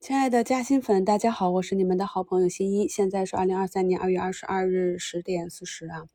亲爱的嘉兴粉，大家好，我是你们的好朋友新一。现在是二零二三年二月二十二日十点四十啊。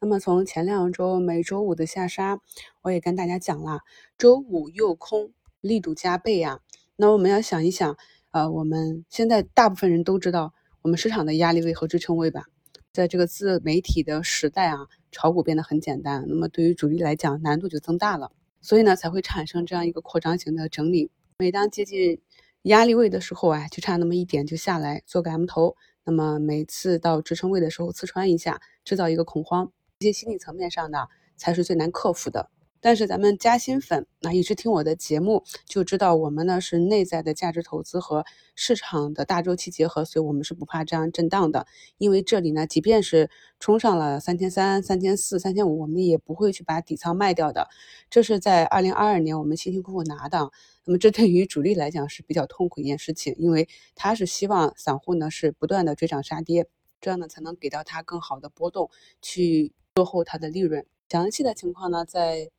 那么从前两周每周五的下杀，我也跟大家讲了，周五又空力度加倍啊。那我们要想一想，呃，我们现在大部分人都知道我们市场的压力位和支撑位吧？在这个自媒体的时代啊，炒股变得很简单，那么对于主力来讲难度就增大了，所以呢才会产生这样一个扩张型的整理。每当接近压力位的时候啊，就差那么一点就下来做个 M 头。那么每次到支撑位的时候，刺穿一下，制造一个恐慌，这些心理层面上的才是最难克服的。但是咱们嘉兴粉那一直听我的节目，就知道我们呢是内在的价值投资和市场的大周期结合，所以我们是不怕这样震荡的。因为这里呢，即便是冲上了三千三、三千四、三千五，我们也不会去把底仓卖掉的。这是在二零二二年我们辛辛苦苦拿的。那么这对于主力来讲是比较痛苦一件事情，因为他是希望散户呢是不断的追涨杀跌，这样呢才能给到他更好的波动去落后他的利润。详细的情况呢，在。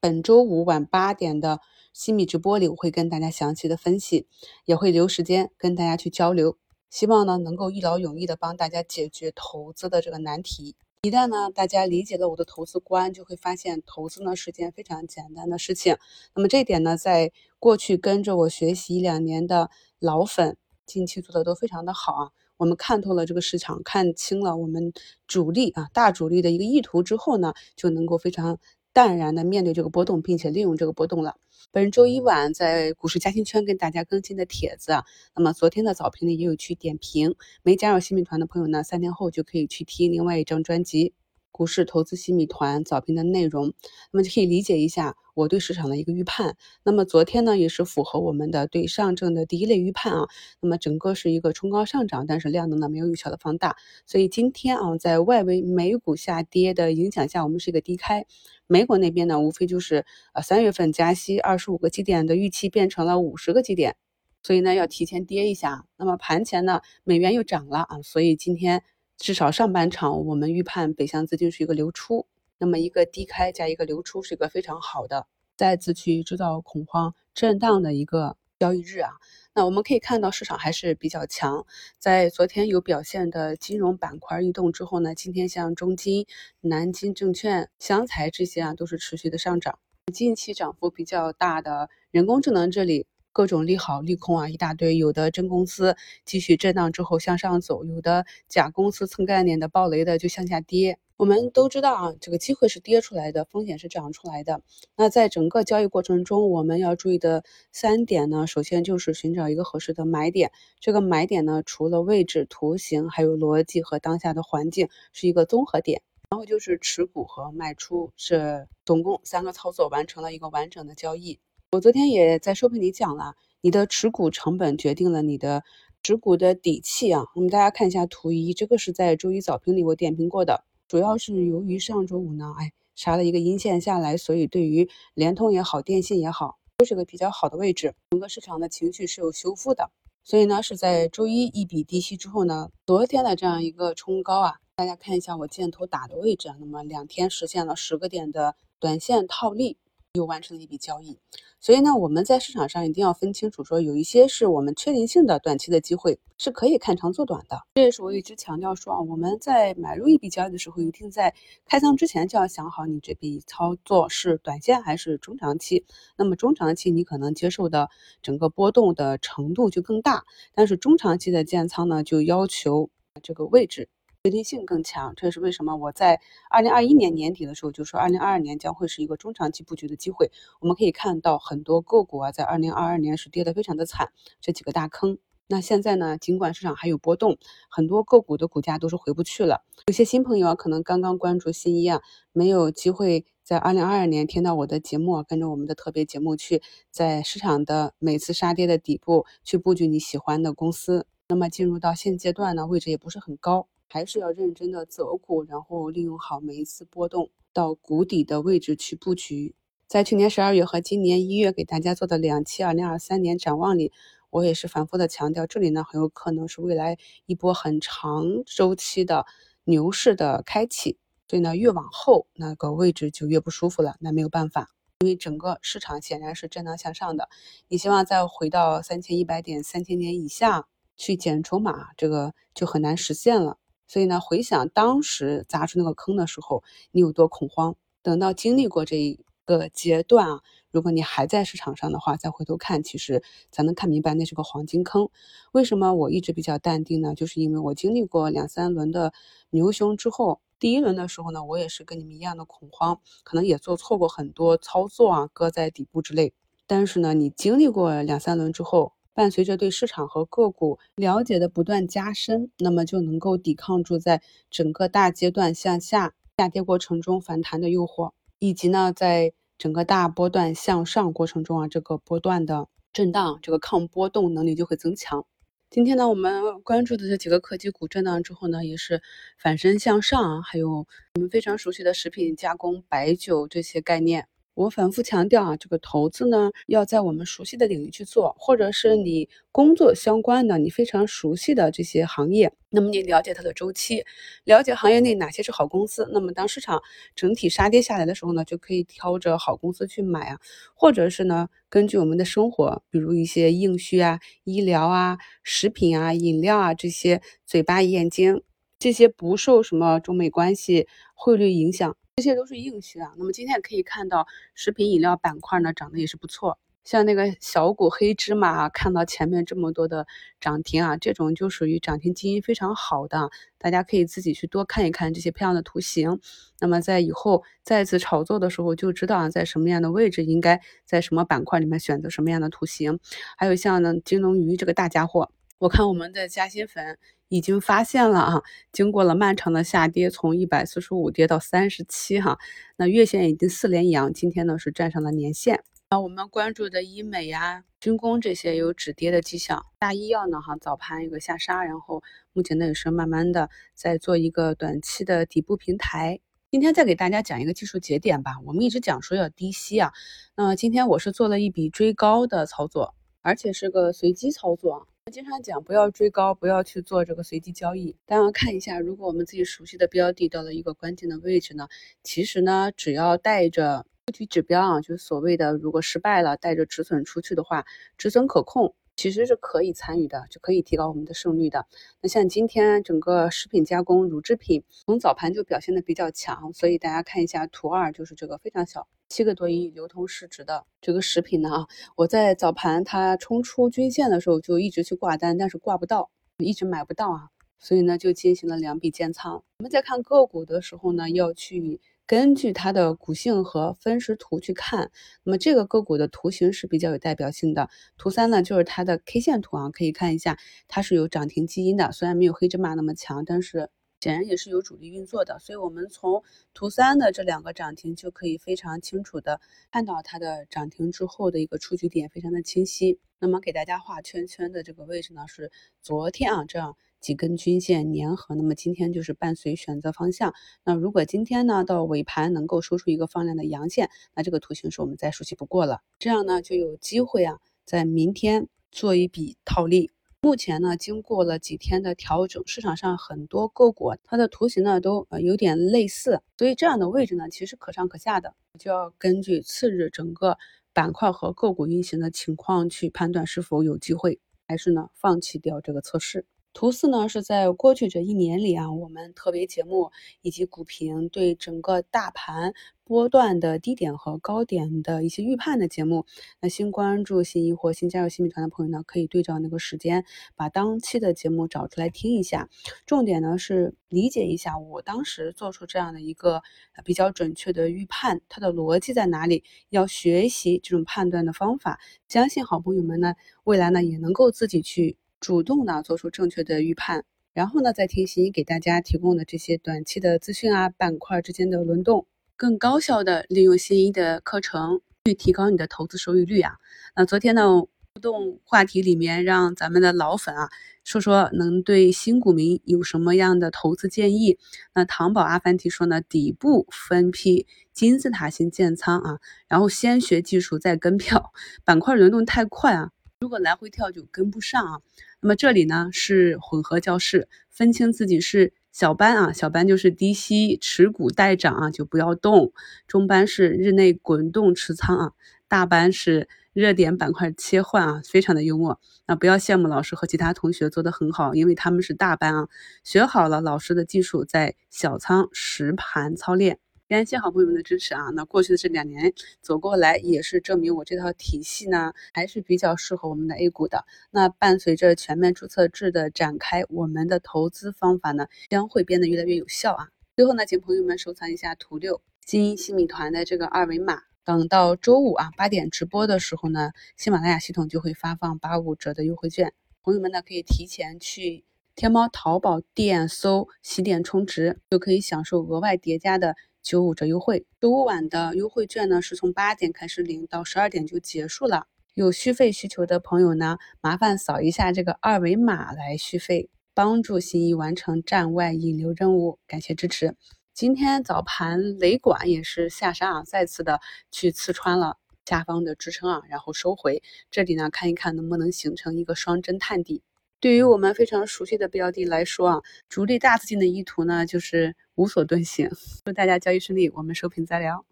本周五晚八点的新米直播里，我会跟大家详细的分析，也会留时间跟大家去交流。希望呢能够一劳永逸的帮大家解决投资的这个难题。一旦呢大家理解了我的投资观，就会发现投资呢是件非常简单的事情。那么这一点呢，在过去跟着我学习一两年的老粉，近期做的都非常的好啊。我们看透了这个市场，看清了我们主力啊大主力的一个意图之后呢，就能够非常。淡然的面对这个波动，并且利用这个波动了。本周一晚在股市嘉兴圈跟大家更新的帖子啊，那么昨天的早评里也有去点评。没加入新米团的朋友呢，三天后就可以去听另外一张专辑。股市投资新米团早评的内容，那么就可以理解一下我对市场的一个预判。那么昨天呢，也是符合我们的对上证的第一类预判啊。那么整个是一个冲高上涨，但是量能呢没有有效的放大。所以今天啊，在外围美股下跌的影响下，我们是一个低开。美股那边呢，无非就是呃三月份加息二十五个基点的预期变成了五十个基点，所以呢要提前跌一下。那么盘前呢，美元又涨了啊，所以今天。至少上半场，我们预判北向资金是一个流出，那么一个低开加一个流出是一个非常好的，再次去制造恐慌震荡的一个交易日啊。那我们可以看到市场还是比较强，在昨天有表现的金融板块异动之后呢，今天像中金、南京证券、湘财这些啊都是持续的上涨，近期涨幅比较大的人工智能这里。各种利好利空啊，一大堆。有的真公司继续震荡之后向上走，有的假公司蹭概念的暴雷的就向下跌。我们都知道啊，这个机会是跌出来的，风险是涨出来的。那在整个交易过程中，我们要注意的三点呢，首先就是寻找一个合适的买点。这个买点呢，除了位置、图形，还有逻辑和当下的环境，是一个综合点。然后就是持股和卖出，是总共三个操作完成了一个完整的交易。我昨天也在收评里讲了，你的持股成本决定了你的持股的底气啊。我们大家看一下图一，这个是在周一早评里我点评过的，主要是由于上周五呢，哎，杀了一个阴线下来，所以对于联通也好，电信也好，都是个比较好的位置，整个市场的情绪是有修复的。所以呢，是在周一一笔低吸之后呢，昨天的这样一个冲高啊，大家看一下我箭头打的位置啊，那么两天实现了十个点的短线套利。又完成了一笔交易，所以呢，我们在市场上一定要分清楚，说有一些是我们确定性的短期的机会，是可以看长做短的。这也是我一直强调说啊，我们在买入一笔交易的时候，一定在开仓之前就要想好，你这笔操作是短线还是中长期。那么中长期你可能接受的整个波动的程度就更大，但是中长期的建仓呢，就要求这个位置。确定性更强，这也是为什么我在二零二一年年底的时候就说，二零二二年将会是一个中长期布局的机会。我们可以看到很多个股啊，在二零二二年是跌得非常的惨，这几个大坑。那现在呢，尽管市场还有波动，很多个股的股价都是回不去了。有些新朋友啊，可能刚刚关注新一啊，没有机会在二零二二年听到我的节目，跟着我们的特别节目去在市场的每次杀跌的底部去布局你喜欢的公司。那么进入到现阶段呢，位置也不是很高。还是要认真的择股，然后利用好每一次波动到谷底的位置去布局。在去年十二月和今年一月给大家做的两期二零二三年展望里，我也是反复的强调，这里呢很有可能是未来一波很长周期的牛市的开启。所以呢，越往后那个位置就越不舒服了，那没有办法。因为整个市场显然是震荡向上的，你希望再回到三千一百点、三千点以下去减筹码，这个就很难实现了。所以呢，回想当时砸出那个坑的时候，你有多恐慌？等到经历过这一个阶段啊，如果你还在市场上的话，再回头看，其实才能看明白那是个黄金坑。为什么我一直比较淡定呢？就是因为我经历过两三轮的牛熊之后。第一轮的时候呢，我也是跟你们一样的恐慌，可能也做错过很多操作啊，搁在底部之类。但是呢，你经历过两三轮之后，伴随着对市场和个股了解的不断加深，那么就能够抵抗住在整个大阶段向下下跌过程中反弹的诱惑，以及呢，在整个大波段向上过程中啊，这个波段的震荡，这个抗波动能力就会增强。今天呢，我们关注的这几个科技股震荡之后呢，也是反身向上，还有我们非常熟悉的食品加工、白酒这些概念。我反复强调啊，这个投资呢，要在我们熟悉的领域去做，或者是你工作相关的、你非常熟悉的这些行业，那么你了解它的周期，了解行业内哪些是好公司，那么当市场整体杀跌下来的时候呢，就可以挑着好公司去买啊，或者是呢，根据我们的生活，比如一些硬需啊、医疗啊、食品啊、饮料啊这些嘴巴、眼睛这些不受什么中美关系、汇率影响。这些都是硬需啊。那么今天也可以看到，食品饮料板块呢涨得也是不错。像那个小股黑芝麻啊，看到前面这么多的涨停啊，这种就属于涨停基因非常好的。大家可以自己去多看一看这些漂亮的图形。那么在以后再次炒作的时候，就知道啊在什么样的位置，应该在什么板块里面选择什么样的图形。还有像呢金龙鱼这个大家伙，我看我们的嘉兴粉。已经发现了啊，经过了漫长的下跌，从一百四十五跌到三十七哈，那月线已经四连阳，今天呢是站上了年线。那我们关注的医美呀、军工这些有止跌的迹象，大医药呢哈早盘有个下杀，然后目前呢也是慢慢的在做一个短期的底部平台。今天再给大家讲一个技术节点吧，我们一直讲说要低吸啊，那今天我是做了一笔追高的操作，而且是个随机操作。经常讲不要追高，不要去做这个随机交易。大家看一下，如果我们自己熟悉的标的到了一个关键的位置呢，其实呢，只要带着具体指标啊，就是所谓的如果失败了，带着止损出去的话，止损可控。其实是可以参与的，就可以提高我们的胜率的。那像今天整个食品加工、乳制品从早盘就表现的比较强，所以大家看一下图二，就是这个非常小，七个多亿流通市值的这个食品呢啊，我在早盘它冲出均线的时候就一直去挂单，但是挂不到，一直买不到啊，所以呢就进行了两笔建仓。我们在看个股的时候呢，要去。根据它的股性和分时图去看，那么这个个股的图形是比较有代表性的。图三呢，就是它的 K 线图啊，可以看一下，它是有涨停基因的，虽然没有黑芝麻那么强，但是显然也是有主力运作的。所以，我们从图三的这两个涨停就可以非常清楚的看到它的涨停之后的一个出局点，非常的清晰。那么给大家画圈圈的这个位置呢，是昨天啊这样。几根均线粘合，那么今天就是伴随选择方向。那如果今天呢到尾盘能够收出一个放量的阳线，那这个图形是我们再熟悉不过了。这样呢就有机会啊，在明天做一笔套利。目前呢经过了几天的调整，市场上很多个股它的图形呢都呃有点类似，所以这样的位置呢其实可上可下的，就要根据次日整个板块和个股运行的情况去判断是否有机会，还是呢放弃掉这个测试。图四呢，是在过去这一年里啊，我们特别节目以及股评对整个大盘。波段的低点和高点的一些预判的节目，那新关注新一或新加入新米团的朋友呢，可以对照那个时间，把当期的节目找出来听一下。重点呢是理解一下我当时做出这样的一个比较准确的预判，它的逻辑在哪里？要学习这种判断的方法，相信好朋友们呢，未来呢也能够自己去主动呢做出正确的预判。然后呢，再听新一给大家提供的这些短期的资讯啊，板块之间的轮动。更高效的利用新一的课程去提高你的投资收益率啊！那昨天呢互动话题里面，让咱们的老粉啊说说能对新股民有什么样的投资建议？那糖宝阿凡提说呢，底部分批金字塔型建仓啊，然后先学技术再跟票，板块轮动太快啊，如果来回跳就跟不上啊。那么这里呢是混合教室，分清自己是小班啊，小班就是低吸持股待涨啊，就不要动。中班是日内滚动持仓啊，大班是热点板块切换啊，非常的幽默。那不要羡慕老师和其他同学做的很好，因为他们是大班啊，学好了老师的技术，在小仓实盘操练。感谢好朋友们的支持啊！那过去的这两年走过来，也是证明我这套体系呢还是比较适合我们的 A 股的。那伴随着全面注册制的展开，我们的投资方法呢将会变得越来越有效啊！最后呢，请朋友们收藏一下图六金新米团的这个二维码。等到周五啊八点直播的时候呢，喜马拉雅系统就会发放八五折的优惠券，朋友们呢可以提前去天猫、淘宝店搜“洗点充值”，就可以享受额外叠加的。九五折优惠，周五晚的优惠券呢是从八点开始领，到十二点就结束了。有续费需求的朋友呢，麻烦扫一下这个二维码来续费，帮助心仪完成站外引流任务。感谢支持。今天早盘雷管也是下杀啊，再次的去刺穿了下方的支撑啊，然后收回。这里呢，看一看能不能形成一个双针探底。对于我们非常熟悉的标的来说啊，主力大资金的意图呢，就是无所遁形。祝大家交易顺利，我们收评再聊。